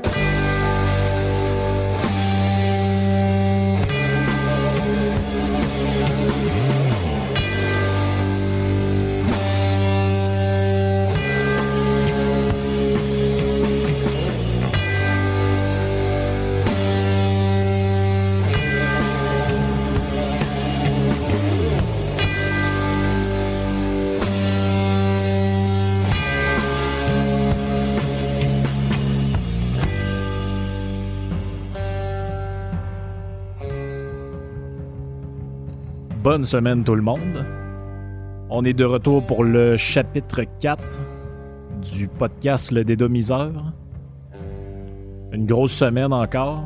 Bye. Bonne semaine tout le monde. On est de retour pour le chapitre 4 du podcast Le Dédomiseur. Une grosse semaine encore.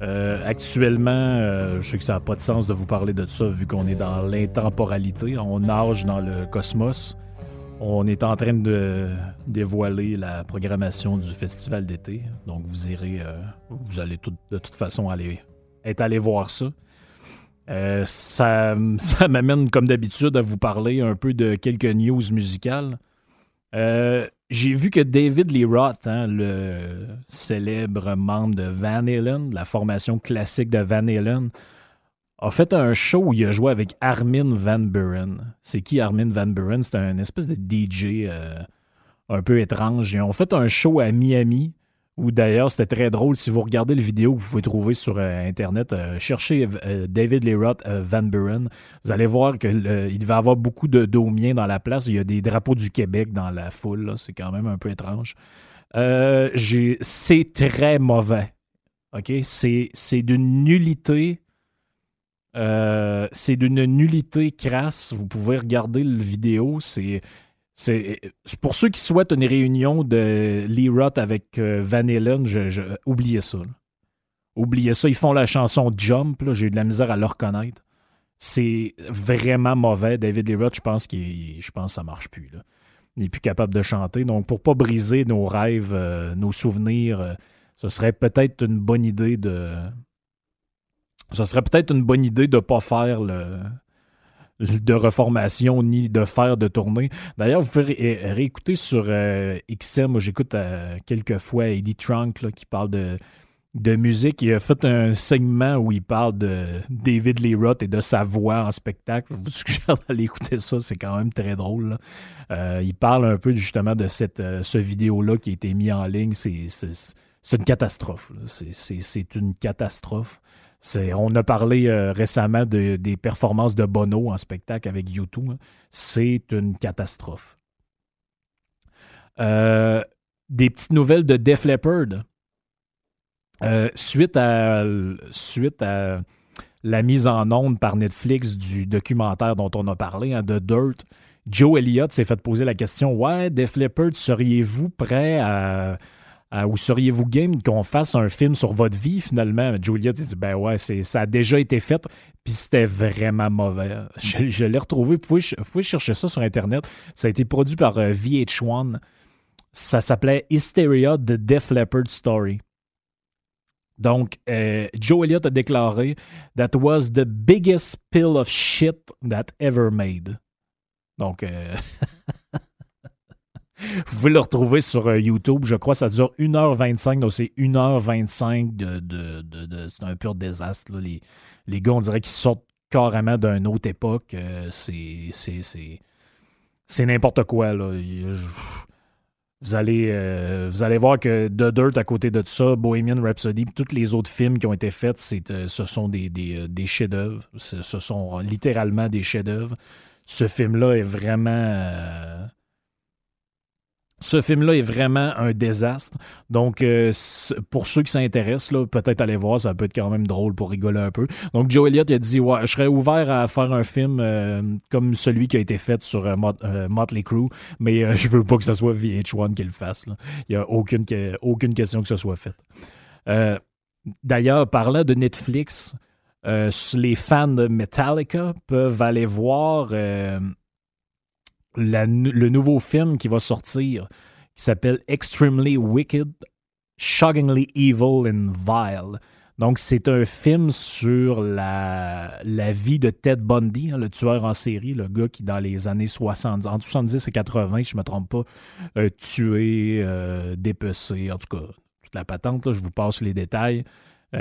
Euh, actuellement, euh, je sais que ça n'a pas de sens de vous parler de ça vu qu'on est dans l'intemporalité. On nage dans le cosmos. On est en train de dévoiler la programmation du festival d'été. Donc vous irez, euh, vous allez de toute façon aller, être allé voir ça. Euh, ça, ça m'amène, comme d'habitude, à vous parler un peu de quelques news musicales. Euh, j'ai vu que David Lee Roth, hein, le célèbre membre de Van Halen, la formation classique de Van Halen, a fait un show où il a joué avec Armin Van Buren. C'est qui Armin Van Buren? C'est un espèce de DJ euh, un peu étrange. Ils ont fait un show à Miami ou d'ailleurs, c'était très drôle. Si vous regardez le vidéo que vous pouvez trouver sur euh, Internet, euh, cherchez euh, David Lee Van Buren. Vous allez voir qu'il devait avoir beaucoup de domiens dans la place. Il y a des drapeaux du Québec dans la foule. C'est quand même un peu étrange. c'est très mauvais. OK? C'est d'une nullité. c'est d'une nullité crasse. Vous pouvez regarder le vidéo. C'est c'est pour ceux qui souhaitent une réunion de Lee Roth avec euh, Van Halen, oubliez ça. Oubliez ça. Ils font la chanson Jump. J'ai eu de la misère à le reconnaître. C'est vraiment mauvais. David Lee Roth, je pense qu'il, je pense que ça marche plus. Il n'est plus capable de chanter. Donc, pour pas briser nos rêves, euh, nos souvenirs, euh, ce serait peut-être une bonne idée de. Ce serait peut-être une bonne idée de ne pas faire le, de reformation ni de faire de tournée. D'ailleurs, vous pouvez réécouter sur euh, XM. Moi, j'écoute euh, quelques fois Eddie Trunk qui parle de, musique. Il a fait un segment où il parle de David Lee Roth et de sa voix en spectacle. Je vous suggère d'aller écouter ça. C'est quand même très drôle. Euh, il parle un peu justement de cette, ce vidéo-là qui a été mis en ligne. C'est une catastrophe. C'est une catastrophe on a parlé euh, récemment des performances de Bono en spectacle avec YouTube. Hein. C'est une catastrophe. Euh, des petites nouvelles de Def Leppard. Euh, suite, à, suite à la mise en onde par Netflix du documentaire dont on a parlé, hein, de Dirt, Joe Elliott s'est fait poser la question Ouais, Def Leppard, seriez-vous prêt à euh, ou seriez-vous game qu'on fasse un film sur votre vie finalement? Julia dit Ben ouais, ça a déjà été fait, puis c'était vraiment mauvais. Je, l'ai retrouvé. Vous pouvez, chercher ça sur Internet. Ça a été produit par euh, VH1. Ça s'appelait Hysteria The Def Leppard Story. Donc, euh, Joe Elliott a déclaré That was the biggest pill of shit that ever made. Donc, Vous pouvez le retrouver sur euh, YouTube. Je crois ça dure 1h25. Donc, c'est 1h25 de. de, c'est un pur désastre. Les, les gars, on dirait qu'ils sortent carrément d'une autre époque. Euh, c'est, c'est, n'importe quoi. Là. vous allez, euh, vous allez voir que The Dirt, à côté de ça, Bohemian Rhapsody, tous les autres films qui ont été faits, ce sont des, des, des chefs-d'œuvre. Ce sont littéralement des chefs-d'œuvre. Ce film-là est vraiment ce film-là est vraiment un désastre. Donc, euh, pour ceux qui s'intéressent, peut-être aller voir, ça peut être quand même drôle pour rigoler un peu. Donc, Joe Elliott a dit ouais, je serais ouvert à faire un film euh, comme celui qui a été fait sur euh, Motley Crue, mais je veux pas que ce soit VH1 qui le fasse. Il n'y a aucune, aucune question que ce soit fait. D'ailleurs, parlant de Netflix, les fans de Metallica peuvent aller voir le nouveau film qui va sortir, qui s'appelle Extremely Wicked, Shockingly Evil and Vile. Donc, c'est un film sur la, la vie de Ted Bundy, hein, le tueur en série, le gars qui, dans les années 70, entre 70 et 80, si je ne me trompe pas, a tué, euh, dépecé, en tout cas, toute la patente. je vous passe les détails.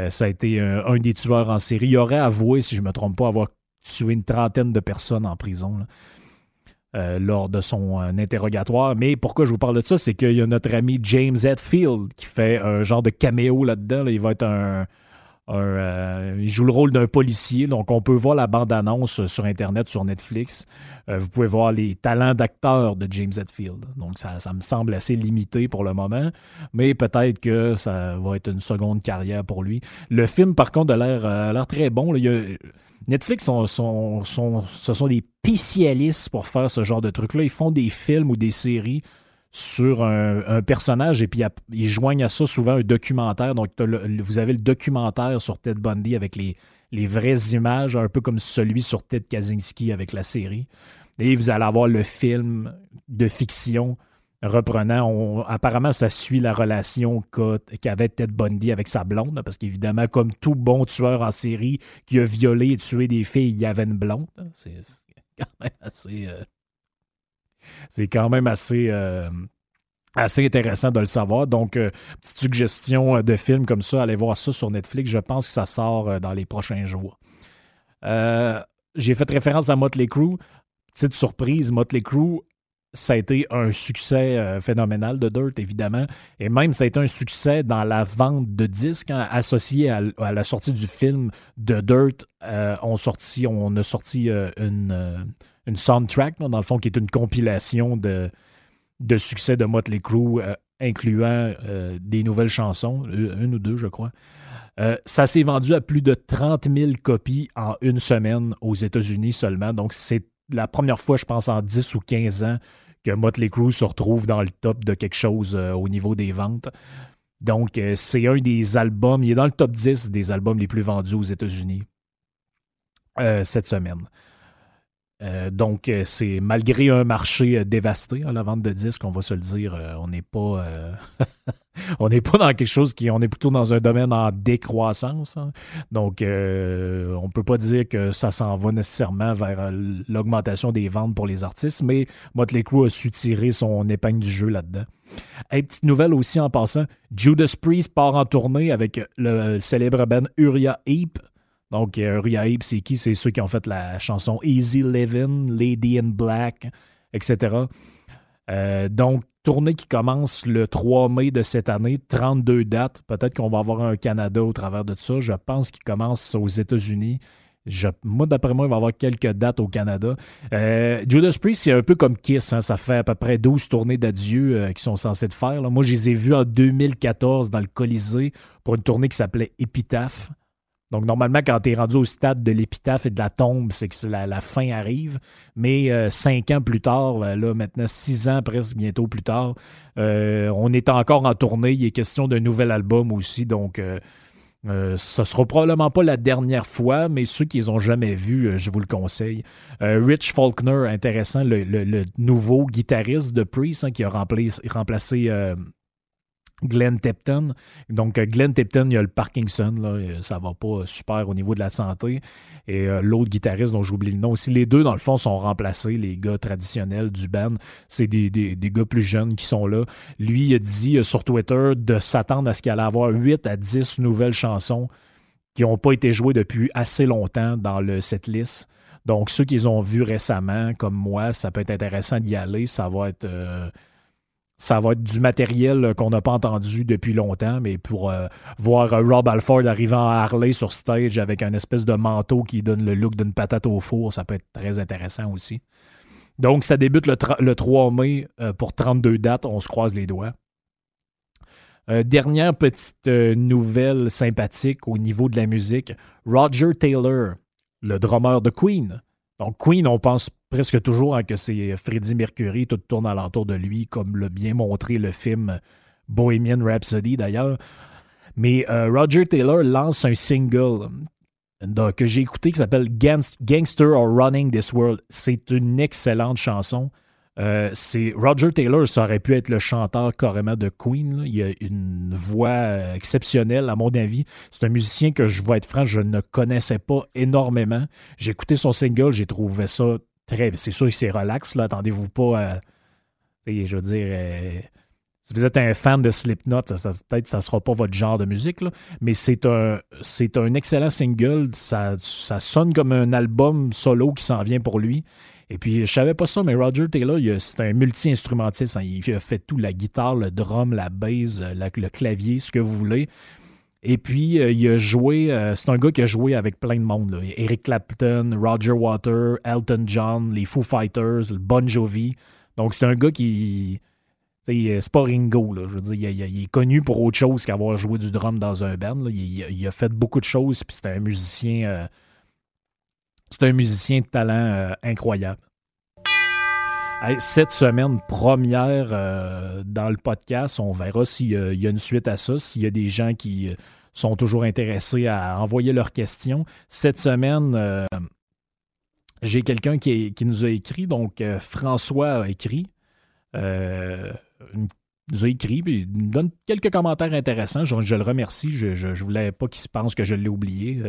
ça a été un, des tueurs en série. Il aurait avoué, si je ne me trompe pas, avoir tué une trentaine de personnes en prison. Lors de son interrogatoire. Mais pourquoi je vous parle de ça, c'est qu'il y a notre ami James Hetfield qui fait un genre de caméo là-dedans. Il va être un, euh, il joue le rôle d'un policier, donc on peut voir la bande-annonce sur Internet, sur Netflix. Euh, vous pouvez voir les talents d'acteur de James Hetfield. Donc ça, me semble assez limité pour le moment, mais peut-être que ça va être une seconde carrière pour lui. Le film, par contre, a l'air, euh, très bon. Netflix, sont, ce sont des spécialistes pour faire ce genre de trucs-là. Ils font des films ou des séries sur un, personnage et puis ils joignent à ça souvent un documentaire. Donc, vous avez le documentaire sur Ted Bundy avec les, les vraies images, un peu comme celui sur Ted Kaczynski avec la série. Et vous allez avoir le film de fiction reprenant. apparemment, ça suit la relation qu'avait Ted Bundy avec sa blonde, parce qu'évidemment, comme tout bon tueur en série qui a violé et tué des filles, il y avait une blonde. C'est quand même assez. Euh, c'est quand même assez, euh, assez intéressant de le savoir. Donc, euh, petite suggestion de film comme ça, allez voir ça sur Netflix. Je pense que ça sort dans les prochains jours. J'ai fait référence à Motley Crue. Petite surprise, Motley Crue, ça a été un succès phénoménal de Dirt, évidemment. Et même, ça a été un succès dans la vente de disques hein, associé à, la sortie du film de Dirt. on, sorti, on a sorti une, une soundtrack, dans le fond, qui est une compilation de, de succès de Motley Crue, euh, incluant euh, des nouvelles chansons, une ou deux, je crois. Euh, ça s'est vendu à plus de 30 000 copies en une semaine aux États-Unis seulement. Donc, c'est la première fois, je pense, en 10 ou 15 ans que Motley Crue se retrouve dans le top de quelque chose au niveau des ventes. Donc, c'est un des albums, il est dans le top 10 des albums les plus vendus aux États-Unis cette semaine. Euh, donc, euh, c'est malgré un marché euh, dévasté à la vente de disques, on va se le dire, on n'est pas, on n'est pas dans quelque chose qui, on est plutôt dans un domaine en décroissance. Hein. Donc, on ne peut pas dire que ça s'en va nécessairement vers l'augmentation des ventes pour les artistes, mais Motley Crue a su tirer son épingle du jeu là-dedans. Et petite nouvelle aussi en passant, Judas Priest part en tournée avec le célèbre band Uriah Heep donc, euh, Ria c'est qui? C'est ceux qui ont fait la chanson Easy Living, Lady in Black, etc. Euh, donc, tournée qui commence le 3 mai de cette année, 32 dates. Peut-être qu'on va avoir un Canada au travers de ça. Je pense qu'il commence aux États-Unis. moi, d'après moi, il va y avoir quelques dates au Canada. Euh, Judas Priest, c'est un peu comme Kiss. Hein. ça fait à peu près 12 tournées d'adieu qu'ils sont censés de faire. Moi, je les ai vus en 2014 dans le Colisée pour une tournée qui s'appelait Epitaph. Donc, normalement, quand tu es rendu au stade de l'épitaphe et de la tombe, c'est que la, fin arrive. Mais euh, cinq ans plus tard, euh, là, maintenant six ans presque bientôt plus tard, euh, on est encore en tournée. Il est question d'un nouvel album aussi. Donc, ce sera probablement pas la dernière fois, mais ceux qui les ont jamais vus, je vous le conseille. Rich Faulkner, intéressant, le, nouveau guitariste de Priest hein, qui a remplacé Glenn Tipton. Donc, euh, Glenn Tipton, il y a le Parkinson, là, euh, ça va pas super au niveau de la santé. Et euh, l'autre guitariste dont j'oublie le nom aussi, les deux, dans le fond, sont remplacés, les gars traditionnels du band. C'est des, des, gars plus jeunes qui sont là. Lui, il a dit sur Twitter de s'attendre à ce qu'il allait avoir 8 à 10 nouvelles chansons qui n'ont pas été jouées depuis assez longtemps dans le setlist. Donc, ceux qu'ils ont vus récemment, comme moi, ça peut être intéressant d'y aller. Ça va être ça va être du matériel euh, qu'on n'a pas entendu depuis longtemps, mais pour euh, voir euh, Rob Alford arrivant à Harley sur stage avec un espèce de manteau qui donne le look d'une patate au four, ça peut être très intéressant aussi. Donc, ça débute le, 3 mai pour 32 dates. On se croise les doigts. dernière petite nouvelle sympathique au niveau de la musique. Roger Taylor, le drummer de Queen. Donc, Queen, on pense presque toujours hein, que c'est Freddie Mercury, tout tourne alentour de lui, comme l'a bien montré le film Bohemian Rhapsody d'ailleurs. Mais euh, Roger Taylor lance un single euh, que j'ai écouté qui s'appelle Gangster or Running This World. C'est une excellente chanson. Euh, Roger Taylor, ça aurait pu être le chanteur carrément de Queen. Il a une voix exceptionnelle, à mon avis. C'est un musicien que je vais être franc, je ne connaissais pas énormément. J'ai écouté son single, j'ai trouvé ça c'est sûr que c'est relax, là. Attendez-vous pas à. Je veux dire. Euh, si vous êtes un fan de Slipknot, peut-être ça sera pas votre genre de musique, mais c'est un, c'est un excellent single. Ça, ça sonne comme un album solo qui s'en vient pour lui. Et puis, je savais pas ça, mais Roger Taylor, c'est un multi-instrumentiste. Hein. Il a fait tout, la guitare, le drum, la bass, euh, le clavier, ce que vous voulez. Et puis, euh, il a joué, euh, c'est un gars qui a joué avec plein de monde. Eric Clapton, Roger Water, Elton John, les Foo Fighters, le Bon Jovi. Donc, c'est un gars qui. C'est pas Ringo, là. Je veux dire, il, est connu pour autre chose qu'avoir joué du drum dans un band. Il, a fait beaucoup de choses, puis c'était un musicien. c'est un musicien de talent incroyable cette semaine première euh, dans le podcast, on verra s'il y a une suite à ça, s'il y a des gens qui euh, sont toujours intéressés à envoyer leurs questions. Cette semaine, euh, j'ai quelqu'un qui, nous a écrit, donc François a écrit. nous a écrit, il nous donne quelques commentaires intéressants. Je, le remercie. Je ne voulais pas qu'il se pense que je l'ai oublié.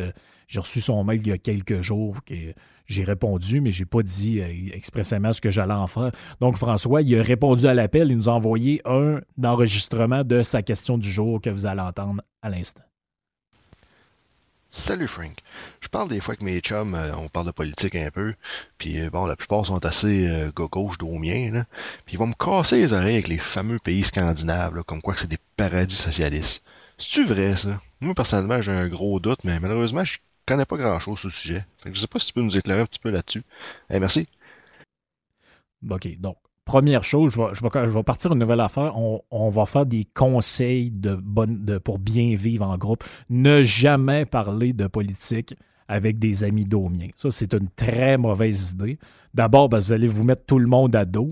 j'ai reçu son mail il y a quelques jours. J'ai répondu, mais je n'ai pas dit euh, expressément ce que j'allais en faire. Donc, François, il a répondu à l'appel. Il nous a envoyé un enregistrement de sa question du jour que vous allez entendre à l'instant. Salut Frank. Je parle des fois avec mes chums, euh, on parle de politique un peu, puis euh, bon, la plupart sont assez euh, gauche là. puis ils vont me casser les oreilles avec les fameux pays scandinaves, comme quoi que c'est des paradis socialistes. C'est-tu vrai, ça? Moi, personnellement, j'ai un gros doute, mais malheureusement, je connais pas grand-chose sur le sujet. je ne sais pas si tu peux nous éclairer un petit peu là-dessus. Eh, merci. OK. Donc, première chose, je vais, partir une nouvelle affaire. On, va faire des conseils de pour bien vivre en groupe. Ne jamais parler de politique avec des amis domiens. Ça, c'est une très mauvaise idée. D'abord, vous allez vous mettre tout le monde à dos.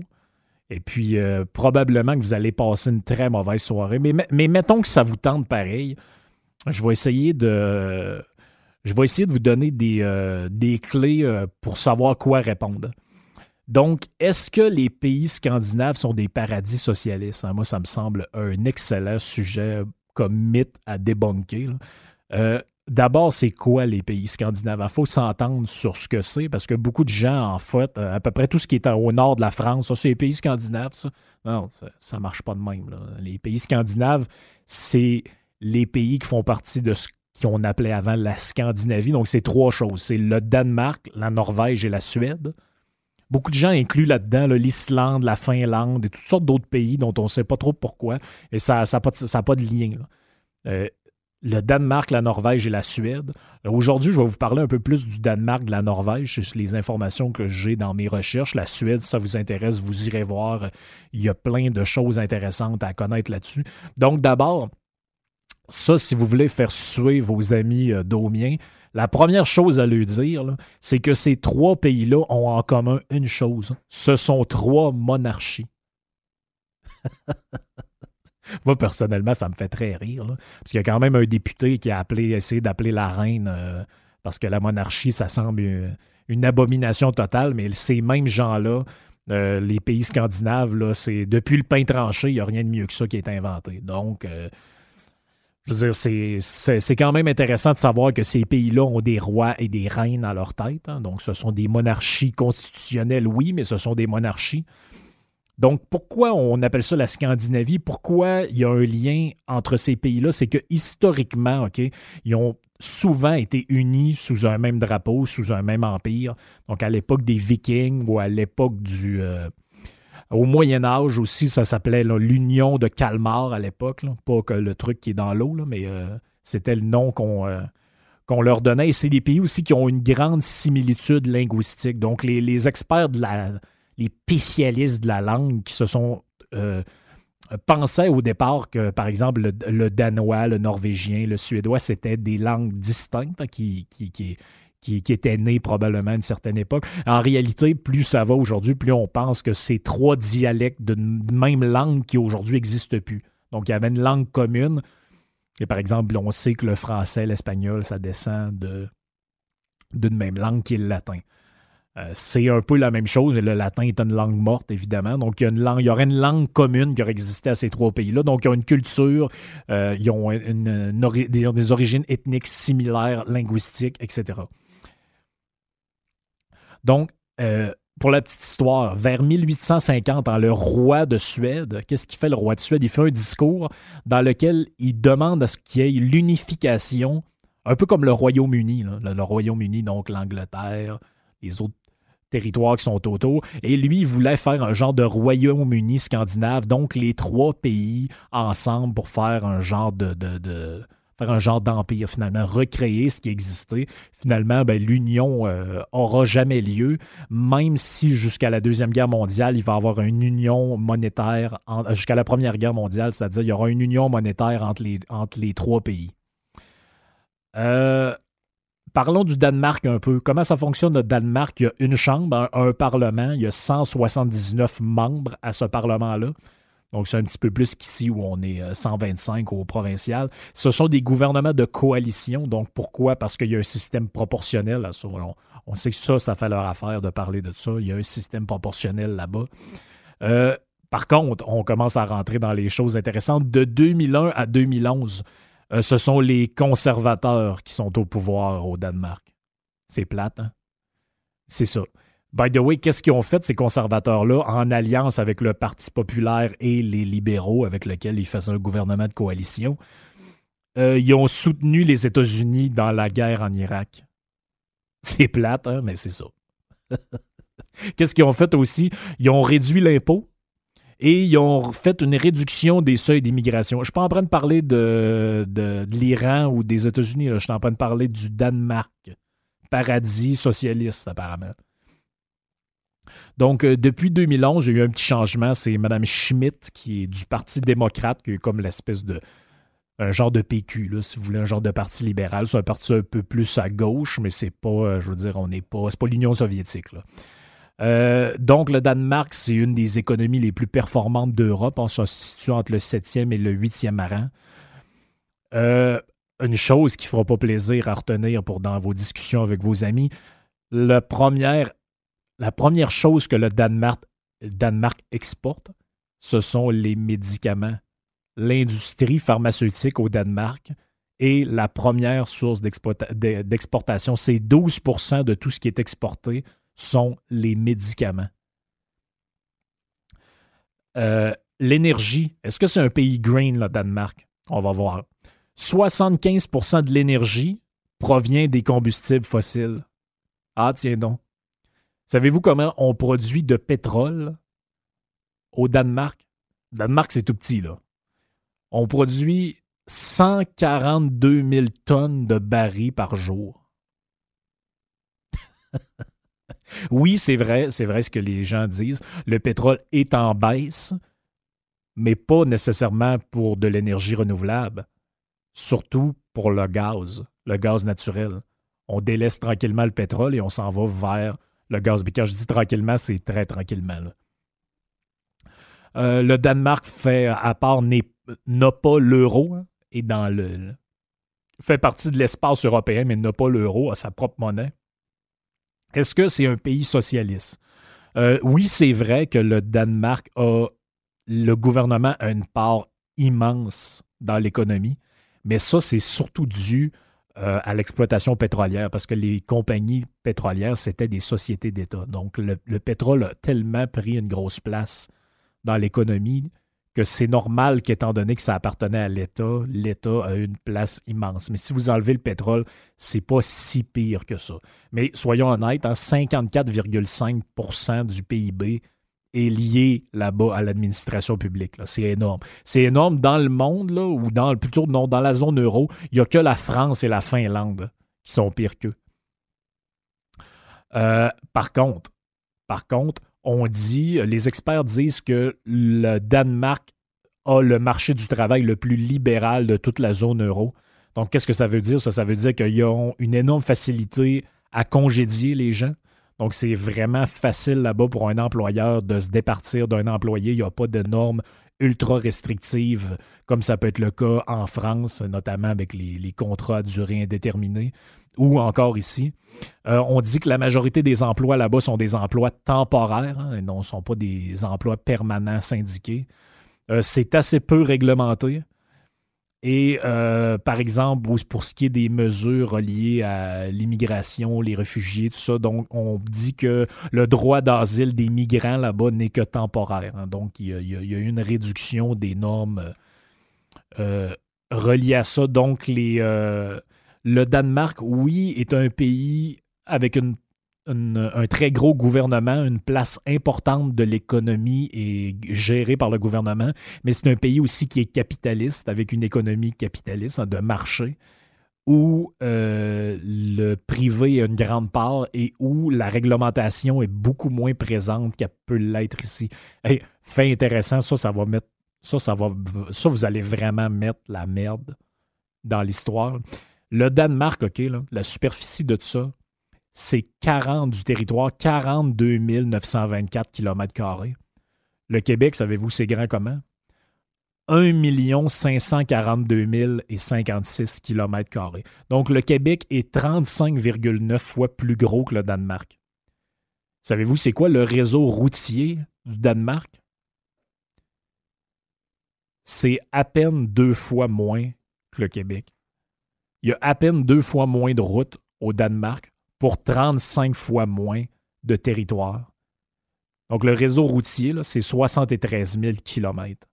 Et puis, euh, probablement que vous allez passer une très mauvaise soirée. Mais mettons que ça vous tente pareil. Je vais essayer de je vais essayer de vous donner des, euh, clés euh, pour savoir quoi répondre. Donc, est-ce que les pays scandinaves sont des paradis socialistes? Hein, moi, ça me semble un excellent sujet comme mythe à débunker. Euh, d'abord, c'est quoi les pays scandinaves? Il faut s'entendre sur ce que c'est, parce que beaucoup de gens, en fait, à peu près tout ce qui est au nord de la France, ça, c'est les pays scandinaves, ça. Non, ça ne marche pas de même. Les pays scandinaves, c'est les pays qui font partie de ce qu'on appelait avant la Scandinavie. Donc, c'est trois choses. C'est le Danemark, la Norvège et la Suède. Beaucoup de gens incluent là-dedans l'Islande, la Finlande et toutes sortes d'autres pays dont on ne sait pas trop pourquoi. Et ça n'a pas, de lien. Euh, le Danemark, la Norvège et la Suède. Aujourd'hui, je vais vous parler un peu plus du Danemark, de la Norvège, c'est les informations que j'ai dans mes recherches. La Suède, si ça vous intéresse, vous irez voir. Il y a plein de choses intéressantes à connaître là-dessus. Donc, d'abord, ça, si vous voulez faire suer vos amis euh, la première chose à lui dire, c'est que ces trois pays-là ont en commun une chose. Ce sont trois monarchies. Moi, personnellement, ça me fait très rire. parce qu'il y a quand même un député qui a appelé, essayé d'appeler la reine euh, parce que la monarchie, ça semble une, abomination totale, mais ces mêmes gens-là, euh, les pays scandinaves, là, c'est depuis le pain tranché, il n'y a rien de mieux que ça qui est inventé. Donc, je veux dire, c'est quand même intéressant de savoir que ces pays-là ont des rois et des reines à leur tête. Hein. Donc, ce sont des monarchies constitutionnelles, oui, mais ce sont des monarchies. Donc, pourquoi on appelle ça la Scandinavie? Pourquoi il y a un lien entre ces pays-là? C'est que historiquement, OK, ils ont souvent été unis sous un même drapeau, sous un même empire. Donc, à l'époque des Vikings ou à l'époque du, euh, au Moyen Âge aussi, ça s'appelait l'Union de Calmar à l'époque. Pas que le truc qui est dans l'eau, mais euh, c'était le nom qu'on euh, qu'on leur donnait. Et c'est des pays aussi qui ont une grande similitude linguistique. Donc, les, experts de la. les spécialistes de la langue qui se sont. Euh, pensaient au départ que, par exemple, le, danois, le norvégien, le suédois, c'était des langues distinctes qui, qui, qui, était né probablement à une certaine époque. En réalité, plus ça va aujourd'hui, plus on pense que c'est trois dialectes d'une même langue qui aujourd'hui n'existent plus. Donc, il y avait une langue commune. Et par exemple, on sait que le français, l'espagnol, ça descend de, d'une même langue qui est le latin. Euh, c'est un peu la même chose. Le latin est une langue morte, évidemment. Donc, il y, a une il y aurait une langue commune qui aurait existé à ces trois pays-là. Donc, ils ont une culture, euh, ils ont des, origines ethniques similaires, linguistiques, etc. Donc, euh, pour la petite histoire, vers 1850, le roi de Suède, qu'est-ce qu'il fait le roi de Suède? Il fait un discours dans lequel il demande à ce qu'il y ait l'unification, un peu comme le Royaume-Uni, le, Royaume-Uni, donc l'Angleterre, les autres territoires qui sont autour. Et lui, il voulait faire un genre de Royaume-Uni scandinave, donc les trois pays ensemble pour faire un genre de, faire un genre d'empire finalement, recréer ce qui existait. Finalement, ben, l'union euh, aura jamais lieu, même si jusqu'à la Deuxième Guerre mondiale, il va y avoir une union monétaire, jusqu'à la Première Guerre mondiale, c'est-à-dire il y aura une union monétaire entre les, entre les trois pays. Euh, Parlons du Danemark un peu. Comment ça fonctionne le Danemark? Il y a une chambre, un, parlement, il y a 179 membres à ce parlement-là. Donc, c'est un petit peu plus qu'ici où on est 125 euh, au provincial. Ce sont des gouvernements de coalition. Donc, pourquoi? Parce qu'il y a un système proportionnel. On, sait que ça, ça fait leur affaire de parler de ça. Il y a un système proportionnel là-bas. Euh, par contre, on commence à rentrer dans les choses intéressantes. De 2001 à 2011, euh, ce sont les conservateurs qui sont au pouvoir au Danemark. C'est plate, hein? C'est ça. By the way, qu'est-ce qu'ils ont fait, ces conservateurs-là, en alliance avec le Parti populaire et les libéraux, avec lesquels ils faisaient un gouvernement de coalition? Euh, ils ont soutenu les États-Unis dans la guerre en Irak. C'est plate, hein, mais c'est ça. Qu'est-ce qu'ils ont fait aussi? Ils ont réduit l'impôt et ils ont fait une réduction des seuils d'immigration. Je ne suis pas en train de parler de, de, l'Iran ou des États-Unis, je suis en train de parler du Danemark. Paradis socialiste, apparemment. Donc, euh, depuis 2011, il y a eu un petit changement. C'est Mme Schmidt, qui est du Parti démocrate, qui est comme l'espèce de. un genre de PQ, si vous voulez, un genre de parti libéral. C'est un parti un peu plus à gauche, mais c'est pas, euh, je veux dire, on n'est pas. C'est pas l'Union soviétique. Euh, donc, le Danemark, c'est une des économies les plus performantes d'Europe. On se situe entre le 7e et le 8e rang. Une chose qui ne fera pas plaisir à retenir pour dans vos discussions avec vos amis, la première, la première chose que le Danemark, exporte, ce sont les médicaments. L'industrie pharmaceutique au Danemark est la première source d'exportation. C'est 12% de tout ce qui est exporté sont les médicaments. Euh, l'énergie, est-ce que c'est un pays green, le Danemark? On va voir. 75% de l'énergie provient des combustibles fossiles. Ah, tiens donc. Savez-vous comment on produit de pétrole au Danemark? Danemark, c'est tout petit, là. On produit 142 000 tonnes de barils par jour. Oui, c'est vrai, c'est vrai ce que les gens disent. Le pétrole est en baisse, mais pas nécessairement pour de l'énergie renouvelable, surtout pour le gaz, le gaz naturel. On délaisse tranquillement le pétrole et on s'en va vers le gaz. Mais quand je dis tranquillement, c'est très tranquillement. Euh, le Danemark fait, à part, n'a pas l'euro hein, et dans le fait partie de l'espace européen, mais n'a pas l'euro, a sa propre monnaie. Est-ce que c'est un pays socialiste? Euh, oui, c'est vrai que le Danemark a, le gouvernement a une part immense dans l'économie, mais ça, c'est surtout dû euh, à l'exploitation pétrolière, parce que les compagnies pétrolières, c'était des sociétés d'État. Donc, le, pétrole a tellement pris une grosse place dans l'économie que c'est normal qu'étant donné que ça appartenait à l'État, l'État a une place immense. Mais si vous enlevez le pétrole, c'est pas si pire que ça. Mais soyons honnêtes, 54,5% hein, du PIB est lié là-bas à l'administration publique. C'est énorme. C'est énorme dans le monde, là, ou dans, plutôt non, dans la zone euro. Il n'y a que la France et la Finlande qui sont pires qu'eux. Euh, par contre, par contre, on dit, les experts disent que le Danemark a le marché du travail le plus libéral de toute la zone euro. Donc, qu'est-ce que ça veut dire? Ça, ça veut dire qu'ils ont une énorme facilité à congédier les gens. Donc, c'est vraiment facile là-bas pour un employeur de se départir d'un employé. Il n'y a pas de normes ultra restrictives comme ça peut être le cas en France, notamment avec les, contrats à durée indéterminée ou encore ici. Euh, on dit que la majorité des emplois là-bas sont des emplois temporaires hein, et non ne sont pas des emplois permanents syndiqués. Euh, c'est assez peu réglementé. Et euh, par exemple, pour ce qui est des mesures reliées à l'immigration, les réfugiés, tout ça, donc on dit que le droit d'asile des migrants là-bas n'est que temporaire. Hein. donc il y, a, eu une réduction des normes euh, reliées à ça. Donc les, euh, le Danemark, oui, est un pays avec une un très gros gouvernement, une place importante de l'économie est gérée par le gouvernement, mais c'est un pays aussi qui est capitaliste, avec une économie capitaliste, hein, de marché, où euh, le privé a une grande part et où la réglementation est beaucoup moins présente qu'elle peut l'être ici. fait intéressant, ça, ça va mettre. Ça, ça va. Ça, vous allez vraiment mettre la merde dans l'histoire. Le Danemark, OK, la superficie de tout ça, c'est 40 du territoire, 42 924 km. Le Québec, savez-vous, c'est grand comment? 1 542 056 km. Donc, le Québec est 35,9 fois plus gros que le Danemark. Savez-vous, c'est quoi le réseau routier du Danemark? C'est à peine deux fois moins que le Québec. Il y a à peine deux fois moins de routes au Danemark pour 35 fois moins de territoire. Donc, le réseau routier, c'est 73 000 kilomètres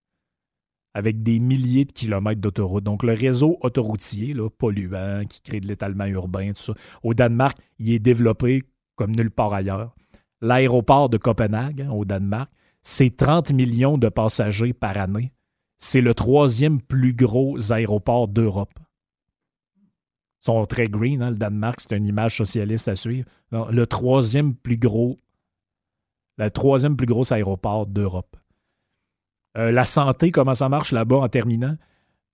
avec des milliers de kilomètres d'autoroute. Donc, le réseau autoroutier, là, polluant, qui crée de l'étalement urbain, tout ça, au Danemark, il est développé comme nulle part ailleurs. L'aéroport de Copenhague, hein, au Danemark, c'est 30 millions de passagers par année. C'est le troisième plus gros aéroport d'Europe sont très green. Hein, le Danemark, c'est une image socialiste à suivre. le troisième plus gros, le troisième plus gros aéroport d'Europe. Euh, la santé, comment ça marche là-bas en terminant?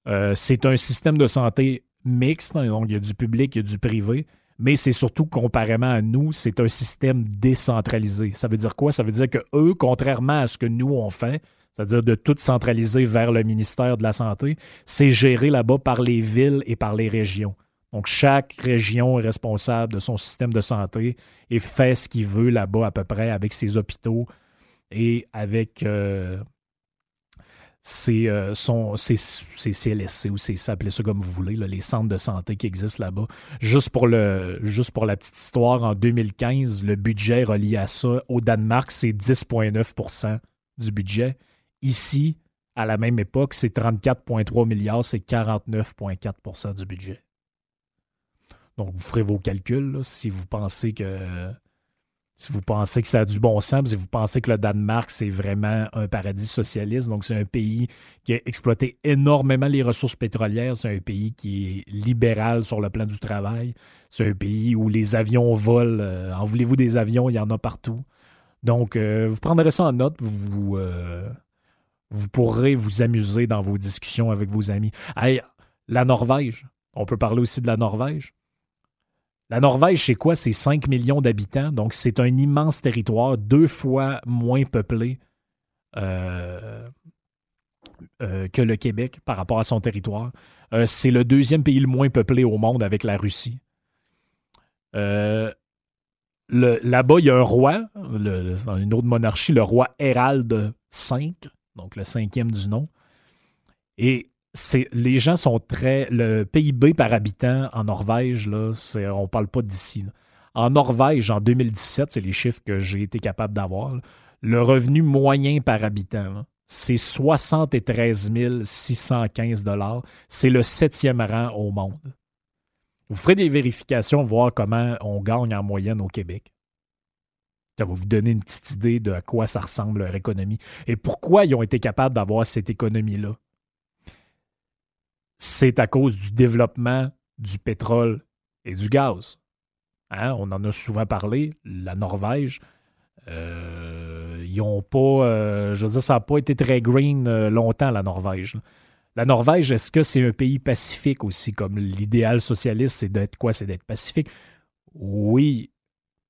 Euh, c'est un système de santé mixte, hein, donc il y a du public, il y a du privé, mais c'est surtout, comparément à nous, c'est un système décentralisé. Ça veut dire quoi? Ça veut dire que eux, contrairement à ce que nous on fait, c'est-à-dire de tout centraliser vers le ministère de la Santé, c'est géré là-bas par les villes et par les régions. Donc, chaque région est responsable de son système de santé et fait ce qu'il veut là-bas à peu près avec ses hôpitaux et avec euh, ses, euh, CLSC ou ses, appelez ça comme vous voulez, les centres de santé qui existent là-bas. Juste, pour le, juste pour la petite histoire, en 2015, le budget relié à ça au Danemark, c'est 10,9% du budget. Ici, à la même époque, c'est 34,3 milliards, c'est 49,4% du budget. Donc, vous ferez vos calculs si vous pensez que si vous pensez que ça a du bon sens, si vous pensez que le Danemark, c'est vraiment un paradis socialiste, donc c'est un pays qui a exploité énormément les ressources pétrolières, c'est un pays qui est libéral sur le plan du travail, c'est un pays où les avions volent. Euh, en voulez-vous des avions, il y en a partout. Donc, euh, vous prendrez ça en note, vous, euh, vous pourrez vous amuser dans vos discussions avec vos amis. la Norvège, on peut parler aussi de la Norvège. La Norvège, c'est quoi? C'est 5 millions d'habitants, donc c'est un immense territoire, deux fois moins peuplé euh, euh, que le Québec par rapport à son territoire. Euh, c'est le deuxième pays le moins peuplé au monde avec la Russie. là-bas, il y a un roi, une autre monarchie, le roi Hérald V, donc le cinquième du nom. Et les gens sont très. Le PIB par habitant en Norvège, là, on parle pas d'ici. En Norvège, en 2017, c'est les chiffres que j'ai été capable d'avoir. Le revenu moyen par habitant, c'est 73 615 C'est le septième rang au monde. Vous ferez des vérifications, voir comment on gagne en moyenne au Québec. Ça va vous donner une petite idée de à quoi ça ressemble leur économie et pourquoi ils ont été capables d'avoir cette économie-là? C'est à cause du développement du pétrole et du gaz. Hein, on en a souvent parlé, la Norvège, euh, ils ont pas, euh, je veux dire, ça n'a pas été très green euh, longtemps, la Norvège. La Norvège, est-ce que c'est un pays pacifique aussi, comme l'idéal socialiste, c'est d'être quoi? C'est d'être pacifique? Oui,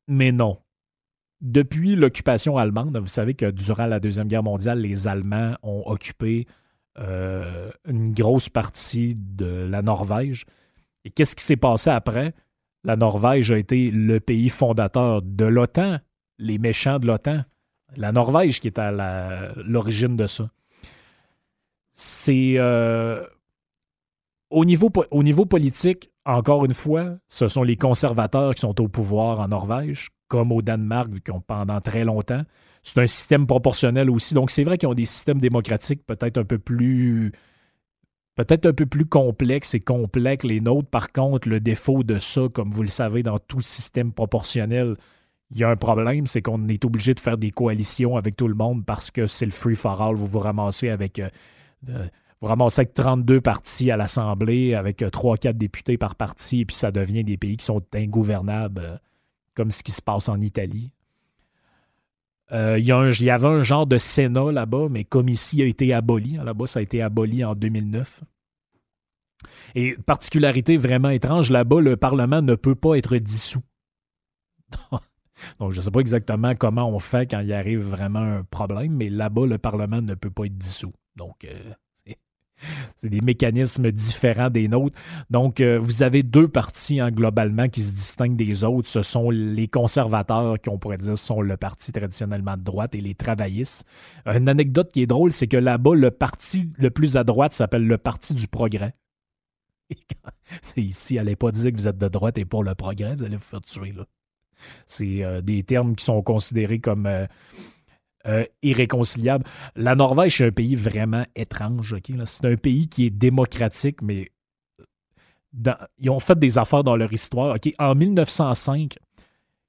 mais non. Depuis l'occupation allemande, vous savez que durant la Deuxième Guerre mondiale, les Allemands ont occupé euh, une grosse partie de la Norvège. Et qu'est-ce qui s'est passé après? La Norvège a été le pays fondateur de l'OTAN, les méchants de l'OTAN. La Norvège qui est à l'origine de ça. C'est. Euh, au niveau, au niveau politique, encore une fois, ce sont les conservateurs qui sont au pouvoir en Norvège, comme au Danemark, qui ont pendant très longtemps. C'est un système proportionnel aussi. Donc, c'est vrai qu'ils ont des systèmes démocratiques peut-être un peu plus. Peut-être un peu plus complexes et complets que les nôtres. Par contre, le défaut de ça, comme vous le savez, dans tout système proportionnel, il y a un problème, c'est qu'on est obligé de faire des coalitions avec tout le monde parce que c'est le free for all. Vous vous ramassez avec. Euh, vous ramassez avec 32 partis à l'Assemblée, avec 3-4 euh, députés par parti, et puis ça devient des pays qui sont ingouvernables, euh, comme ce qui se passe en Italie. Euh, il, y avait un genre de Sénat là-bas, mais comme ici, il a été aboli. Hein, là-bas, ça a été aboli en 2009. Et particularité vraiment étrange, là-bas, le Parlement ne peut pas être dissous. Donc, je ne sais pas exactement comment on fait quand il arrive vraiment un problème, mais là-bas, le Parlement ne peut pas être dissous. Donc, c'est des mécanismes différents des nôtres. Donc, euh, vous avez deux partis hein, globalement qui se distinguent des autres. Ce sont les conservateurs, qui on pourrait dire sont le parti traditionnellement de droite, et les travaillistes. Une anecdote qui est drôle, c'est que là-bas, le parti le plus à droite s'appelle le Parti du progrès. C'est ici, allez pas dire que vous êtes de droite et pour le progrès, vous allez vous faire tuer. là. C'est euh, des termes qui sont considérés comme euh, euh, irréconciliable. La Norvège, c'est un pays vraiment étrange. C'est un pays qui est démocratique, mais ils ont fait des affaires dans leur histoire. En 1905,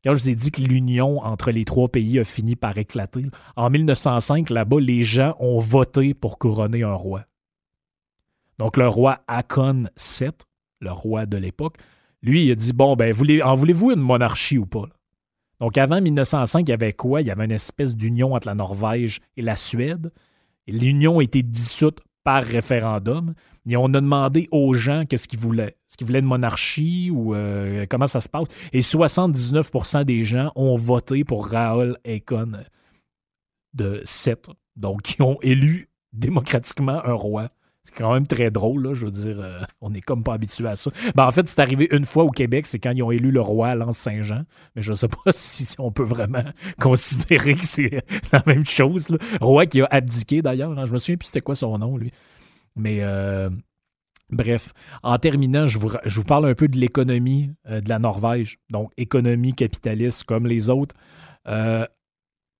quand je vous ai dit que l'union entre les trois pays a fini par éclater, en 1905, là-bas, les gens ont voté pour couronner un roi. Donc, le roi Akon VII, le roi de l'époque, lui, il a dit Bon, ben, en voulez-vous une monarchie ou pas donc avant 1905, il y avait quoi? Il y avait une espèce d'union entre la Norvège et la Suède. L'union a été dissoute par référendum. Et on a demandé aux gens qu'est-ce qu'ils voulaient. Est-ce qu'ils voulaient une monarchie ou euh, comment ça se passe? Et 79% des gens ont voté pour Raoul Ekon de 7. Donc, ils ont élu démocratiquement un roi. C'est quand même très drôle, là, je veux dire, euh, on n'est comme pas habitué à ça. Ben, en fait, c'est arrivé une fois au Québec, c'est quand ils ont élu le roi à Lens-Saint-Jean, mais je ne sais pas si on peut vraiment considérer que c'est la même chose. Là. Roi qui a abdiqué d'ailleurs, hein. je me souviens plus c'était quoi son nom, lui. Mais euh, bref, en terminant, je vous, je vous, parle un peu de l'économie euh, de la Norvège, donc économie capitaliste comme les autres.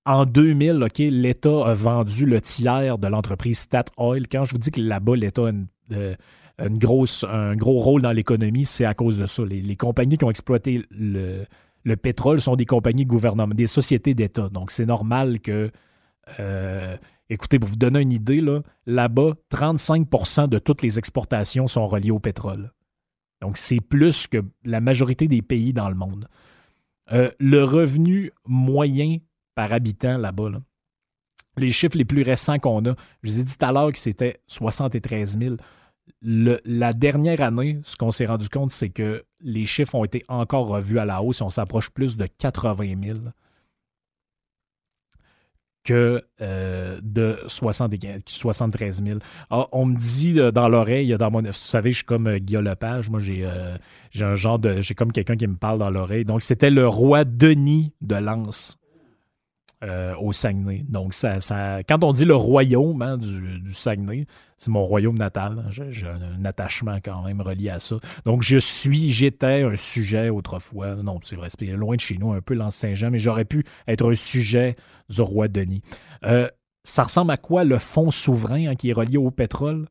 En 2000, OK, l'État a vendu le tiers de l'entreprise Statoil. Quand je vous dis que là-bas, l'État a une, euh, grosse, un gros rôle dans l'économie, c'est à cause de ça. Les, compagnies qui ont exploité le, pétrole sont des compagnies gouvernementales, des sociétés d'État. Donc, c'est normal que. Euh, écoutez, pour vous donner une idée, là-bas, 35% de toutes les exportations sont reliées au pétrole. Donc, c'est plus que la majorité des pays dans le monde. Euh, le revenu moyen par habitant là-bas. Les chiffres les plus récents qu'on a, je vous ai dit tout à l'heure que c'était 73 000. la dernière année, ce qu'on s'est rendu compte, c'est que les chiffres ont été encore revus à la hausse et on s'approche plus de 80 000 que euh, de 73 000. Ah, on me dit euh, dans l'oreille, dans mon, vous savez, je suis comme euh, Guillaume Lepage, moi j'ai un genre de, j'ai comme quelqu'un qui me parle dans l'oreille. Donc c'était le roi Denis de Lens euh, au Saguenay. Donc, quand on dit le royaume hein, du, Saguenay, c'est mon royaume natal. J'ai un, attachement quand même relié à ça. Donc, je suis, j'étais un sujet autrefois. Non, c'est vrai, c'est loin de chez nous, un peu l'ancien Saint-Jean, mais j'aurais pu être un sujet du roi Denis. Euh, ça ressemble à quoi le fonds souverain hein, qui est relié au pétrole?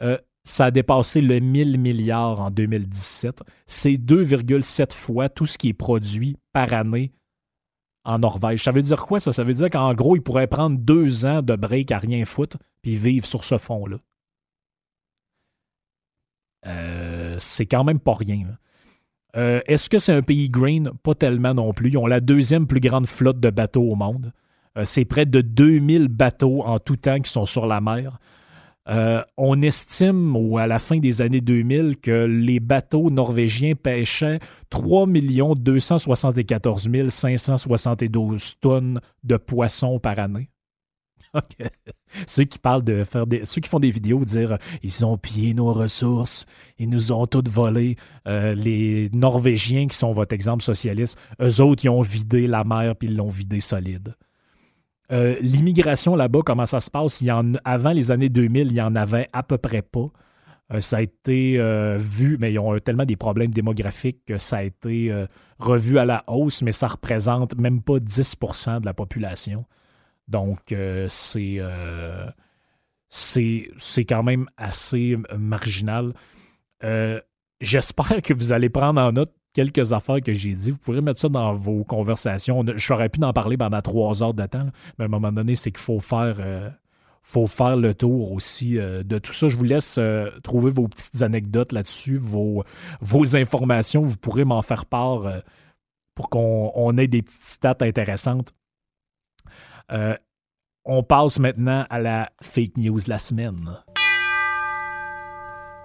Euh, ça a dépassé le 1000 milliards en 2017. C'est 2,7 fois tout ce qui est produit par année en Norvège. Ça veut dire quoi, ça? Ça veut dire qu'en gros, il pourrait prendre deux ans de break à rien foutre puis vivre sur ce fond-là. Euh, c'est quand même pas rien. Euh, est-ce que c'est un pays green? Pas tellement non plus. Ils ont la deuxième plus grande flotte de bateaux au monde. Euh, c'est près de 2000 bateaux en tout temps qui sont sur la mer. Euh, on estime, à la fin des années 2000, que les bateaux norvégiens pêchaient 3 274 572 tonnes de poissons par année. Ceux qui parlent de faire des, ceux qui font des vidéos dire ils ont pillé nos ressources, ils nous ont toutes volées. Euh, les Norvégiens qui sont votre exemple socialiste, eux autres ils ont vidé la mer puis ils l'ont vidé solide. Euh, l'immigration là-bas, comment ça se passe? Y en, avant les années 2000, il y en avait à peu près pas. Euh, ça a été euh, vu, mais ils ont tellement des problèmes démographiques que ça a été revu à la hausse, mais ça représente même pas 10% de la population. Donc, c'est, c'est quand même assez marginal. j'espère que vous allez prendre en note quelques affaires que j'ai dit. Vous pourrez mettre ça dans vos conversations. Je serais pu en parler pendant trois heures de temps, mais à un moment donné, c'est qu'il faut faire faut faire le tour aussi euh, de tout ça. Je vous laisse euh, trouver vos petites anecdotes là-dessus, vos, informations. Vous pourrez m'en faire part euh, pour qu'on ait des petites stats intéressantes. on passe maintenant à la fake news la semaine.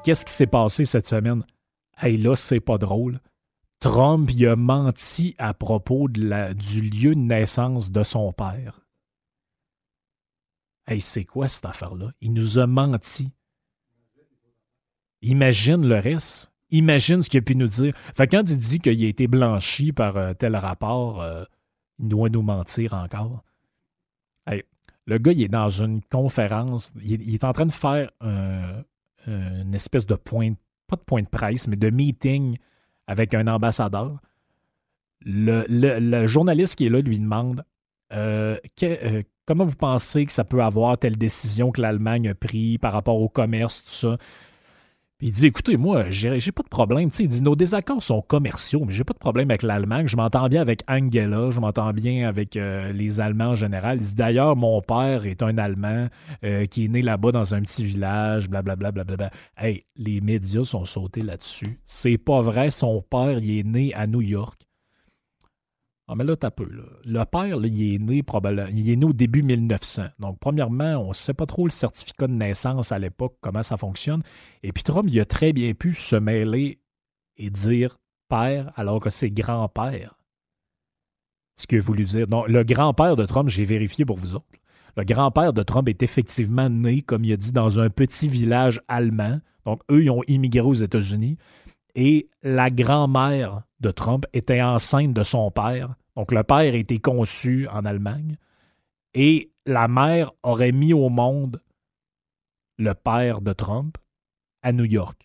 Qu'est-ce qui s'est passé cette semaine? Hey, là, c'est pas drôle. Trump il a menti à propos du lieu de naissance de son père. Hey, c'est quoi cette affaire-là? Il nous a menti. Imagine le reste. Imagine ce qu'il a pu nous dire. Fait quand il dit qu'il a été blanchi par euh, tel rapport, euh, il doit nous mentir encore. Hey, le gars, il est dans une conférence. Il, est en train de faire une espèce de point, pas de point de presse, mais de meeting avec un ambassadeur. Le, journaliste qui est là lui demande euh, Comment vous pensez que ça peut avoir telle décision que l'Allemagne a prise par rapport au commerce, tout ça? Il dit écoutez, moi, j'ai pas de problème. il dit nos désaccords sont commerciaux, mais j'ai pas de problème avec l'Allemagne. Je m'entends bien avec Angela, je m'entends bien avec euh, les Allemands en général. Il dit d'ailleurs, mon père est un Allemand euh, qui est né là-bas dans un petit village, blablabla. Bla, bla, bla, Hey, les médias sont sautés là-dessus. C'est pas vrai, son père, il est né à New York. Ah, mais là, t'as peu. Le père, il est né probablement. Il est né au début 1900. Donc, premièrement, on ne sait pas trop le certificat de naissance à l'époque, comment ça fonctionne. Et puis, Trump, il a très bien pu se mêler et dire père alors que c'est grand-père. Ce qu'il a voulu dire. Donc, le grand-père de Trump, j'ai vérifié pour vous autres. Le grand-père de Trump est effectivement né, comme il a dit, dans un petit village allemand. Donc, eux, ils ont immigré aux États-Unis. Et la grand-mère de Trump était enceinte de son père. Donc le père a été conçu en Allemagne. Et la mère aurait mis au monde le père de Trump à New York.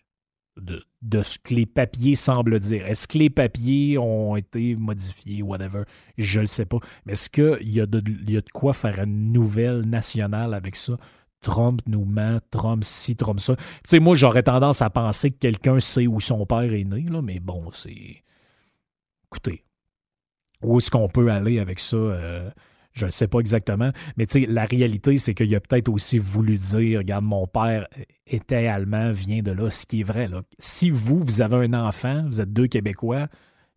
De, ce que les papiers semblent dire. Est-ce que les papiers ont été modifiés, whatever? Je ne le sais pas. Mais est-ce qu'il y, y a de quoi faire une nouvelle nationale avec ça? Trump nous ment, Trump ci, Trump ça. Tu sais, moi, j'aurais tendance à penser que quelqu'un sait où son père est né, là, mais bon, c'est. Écoutez, où est-ce qu'on peut aller avec ça? Euh, je ne sais pas exactement. Mais tu sais, la réalité, c'est qu'il a peut-être aussi voulu dire Regarde, mon père était allemand, vient de là, ce qui est vrai. Là. Si vous, vous avez un enfant, vous êtes deux Québécois,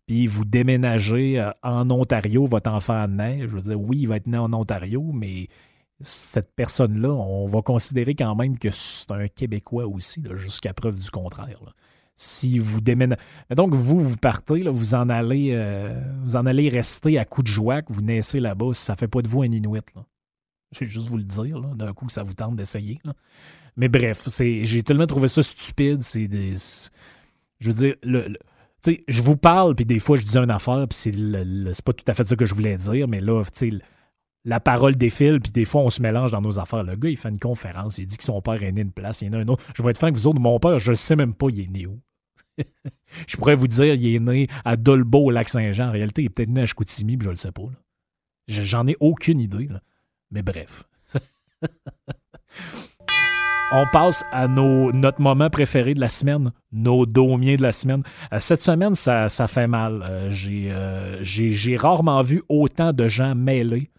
puis vous déménagez euh, en Ontario, votre enfant naît, je veux dire, oui, il va être né en Ontario, mais cette personne-là, on va considérer quand même que c'est un Québécois aussi, jusqu'à preuve du contraire. Si vous déménagez. Donc, vous, vous partez, là, vous en allez euh, vous en allez rester à coup de joie que vous naissez là-bas, ça fait pas de vous un Inuit. Je vais juste vous le dire, d'un coup, ça vous tente d'essayer. Mais bref, j'ai tellement trouvé ça stupide. C'est. Je veux dire, je vous parle, puis des fois, je dis une affaire, puis c'est pas tout à fait ça que je voulais dire, mais là, tu sais la parole défile, puis des fois, on se mélange dans nos affaires. Le gars, il fait une conférence, il dit que son père est né une place, il y en a un autre. Je vais être franc avec vous autres, mon père, je ne sais même pas il est né où. je pourrais vous dire, il est né à Dolbeau, au Lac-Saint-Jean. En réalité, il est peut-être né à Chicoutimi, puis je le sais pas. J'en ai aucune idée. Mais bref. On passe à nos, notre moment préféré de la semaine, nos daumiers de la semaine. Euh, cette semaine, ça, fait mal. Euh, euh, j'ai rarement vu autant de gens mêlés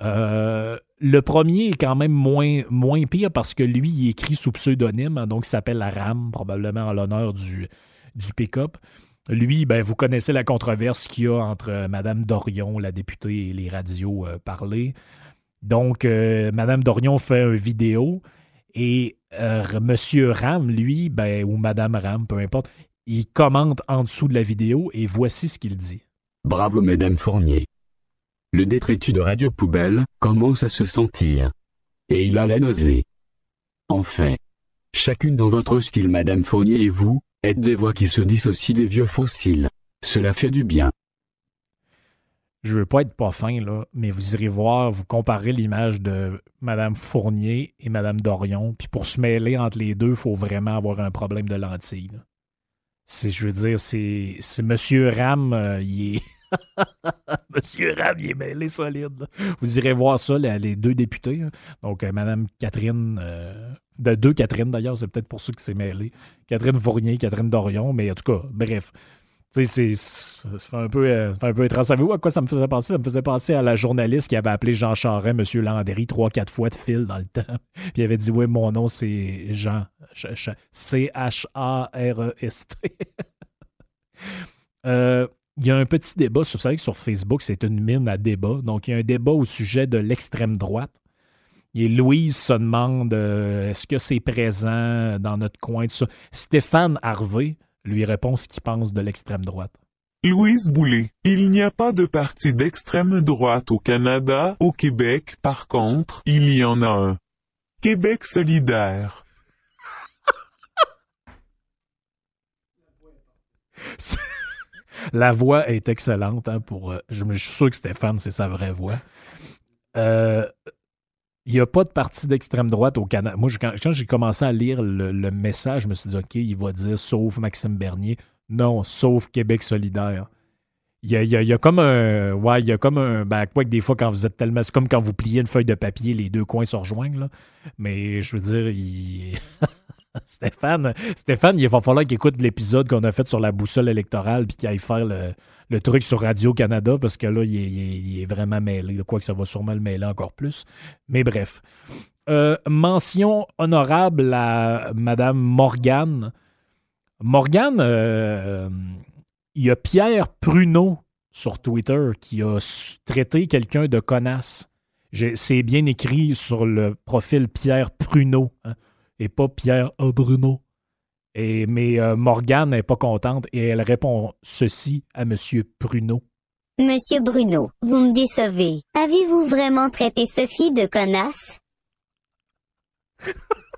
euh, le premier est quand même moins, pire parce que lui, il écrit sous pseudonyme, donc il s'appelle Ram, probablement en l'honneur du, du pick-up. Lui, ben, vous connaissez la controverse qu'il y a entre Mme Dorion, la députée, et les radios euh, parlées. Donc, euh, Mme Dorion fait une vidéo et Monsieur Ram, lui, ben, ou Madame Ram, peu importe, il commente en dessous de la vidéo et voici ce qu'il dit. Bravo, Madame Fournier. Le détritus de Radio Poubelle commence à se sentir. Et il a la nausée. Enfin. Chacune dans votre style Madame Fournier et vous, êtes des voix qui se dissocient des vieux fossiles. Cela fait du bien. je veux pas être pas fin, là, mais vous irez voir, vous comparez l'image de Mme Fournier et Mme Dorion, puis pour se mêler entre les deux, il faut vraiment avoir un problème de lentilles. C'est, je veux dire, c'est, c'est Monsieur Ram, euh, il est. Monsieur Ram, il est mêlé solide. Vous irez voir ça, les, deux députés. Hein. Donc, euh, Mme Catherine, euh, de deux Catherine d'ailleurs, c'est peut-être pour ça que c'est mêlé. Catherine Fournier, Catherine Dorion, mais en tout cas, bref. Tu sais, fait un peu, euh, un peu étrange. Savez-vous à quoi ça me faisait penser? Ça me faisait penser à la journaliste qui avait appelé Jean Charest, M. Landry, trois, quatre fois de fil dans le temps. Puis il avait dit, oui, mon nom, c'est Jean. C-H-A-R-E-S-T. Euh, il y a un petit débat, sur, Facebook, c'est une mine à débat. Donc, il y a un débat au sujet de l'extrême droite. Et Louise se demande euh, est-ce que c'est présent dans notre coin, tout ça? Stéphane Harvey, lui répond ce qu'il pense de l'extrême droite. Louise Boulet, il n'y a pas de parti d'extrême droite au Canada, au Québec, par contre, il y en a un. Québec solidaire. La voix est excellente hein, pour. Euh, je, suis sûr que Stéphane, c'est sa vraie voix. Euh, il n'y a pas de parti d'extrême droite au Canada. Moi, quand, j'ai commencé à lire le, message, je me suis dit, OK, il va dire sauf Maxime Bernier. Non, sauf Québec solidaire. Il y a, comme un. Ouais, il y a comme un. Ben, quoi que des fois, quand vous êtes tellement. C'est comme quand vous pliez une feuille de papier, les deux coins se rejoignent, là. Mais je veux dire, il. Stéphane, Stéphane, il va falloir qu'il écoute l'épisode qu'on a fait sur la boussole électorale puis qu'il aille faire le, truc sur Radio-Canada parce que là, il est, vraiment mêlé. Quoi que ça va sûrement le mêler encore plus. Mais bref. Euh, mention honorable à Madame Morgane. Morgane, euh, il y a Pierre Pruneau sur Twitter qui a traité quelqu'un de connasse. C'est bien écrit sur le profil Pierre Pruneau hein, et pas Pierre Bruno. Et, mais euh, Morgane n'est pas contente et elle répond ceci à Monsieur Bruno. Monsieur Bruno, vous me décevez. Avez-vous vraiment traité Sophie de connasse?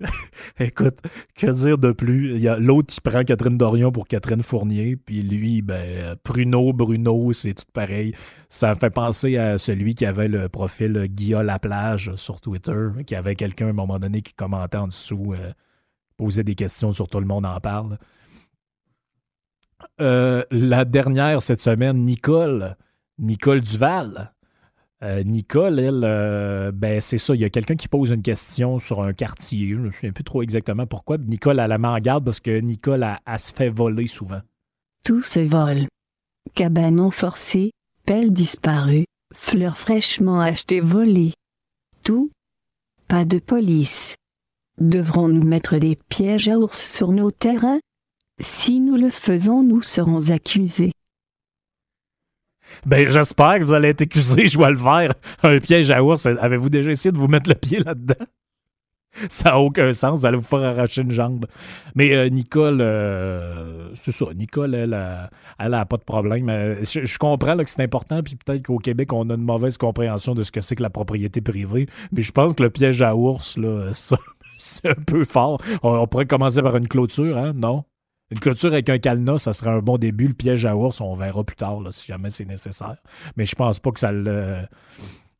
Écoute, que dire de plus? Il y a l'autre qui prend Catherine Dorion pour Catherine Fournier, puis lui, ben, Pruno, Bruno, c'est tout pareil. Ça me fait penser à celui qui avait le profil Guillaume Laplage sur Twitter, qui avait quelqu'un à un moment donné qui commentait en dessous, euh, posait des questions sur tout le monde en parle. Euh, la dernière cette semaine, Nicole, Nicole Duval, euh, Nicole, elle, euh, ben c'est ça. Il y a quelqu'un qui pose une question sur un quartier. Je ne sais plus trop exactement pourquoi. Nicole, elle la met en garde parce que Nicole, a se fait voler souvent. Tout se vole. Cabanon forcé, pelle disparue, fleurs fraîchement achetées volées. Tout. Pas de police. Devrons-nous mettre des pièges à ours sur nos terrains? Si nous le faisons, nous serons accusés. Ben, j'espère que vous allez être accusé, je vais le faire. Un piège à ours, avez-vous déjà essayé de vous mettre le pied là-dedans? Ça n'a aucun sens, vous allez vous faire arracher une jambe. Mais euh, Nicole, euh, c'est ça, Nicole, elle, elle, a pas de problème. Je, comprends que c'est important, puis peut-être qu'au Québec, on a une mauvaise compréhension de ce que c'est que la propriété privée. Mais je pense que le piège à ours, là, ça, c'est un peu fort. On, pourrait commencer par une clôture, hein? Non? Une clôture avec un cadenas, ça serait un bon début. Le piège à ours, on verra plus tard si jamais c'est nécessaire. Mais je pense pas que ça le,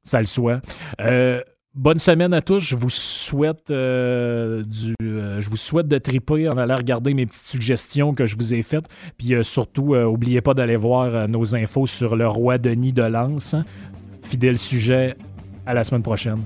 ça le soit. Euh, bonne semaine à tous. Je vous souhaite euh, du, euh, je vous souhaite de triper en allant regarder mes petites suggestions que je vous ai faites. Puis surtout, n'oubliez pas d'aller voir nos infos sur le roi Denis de Lens. Fidèle sujet. À la semaine prochaine.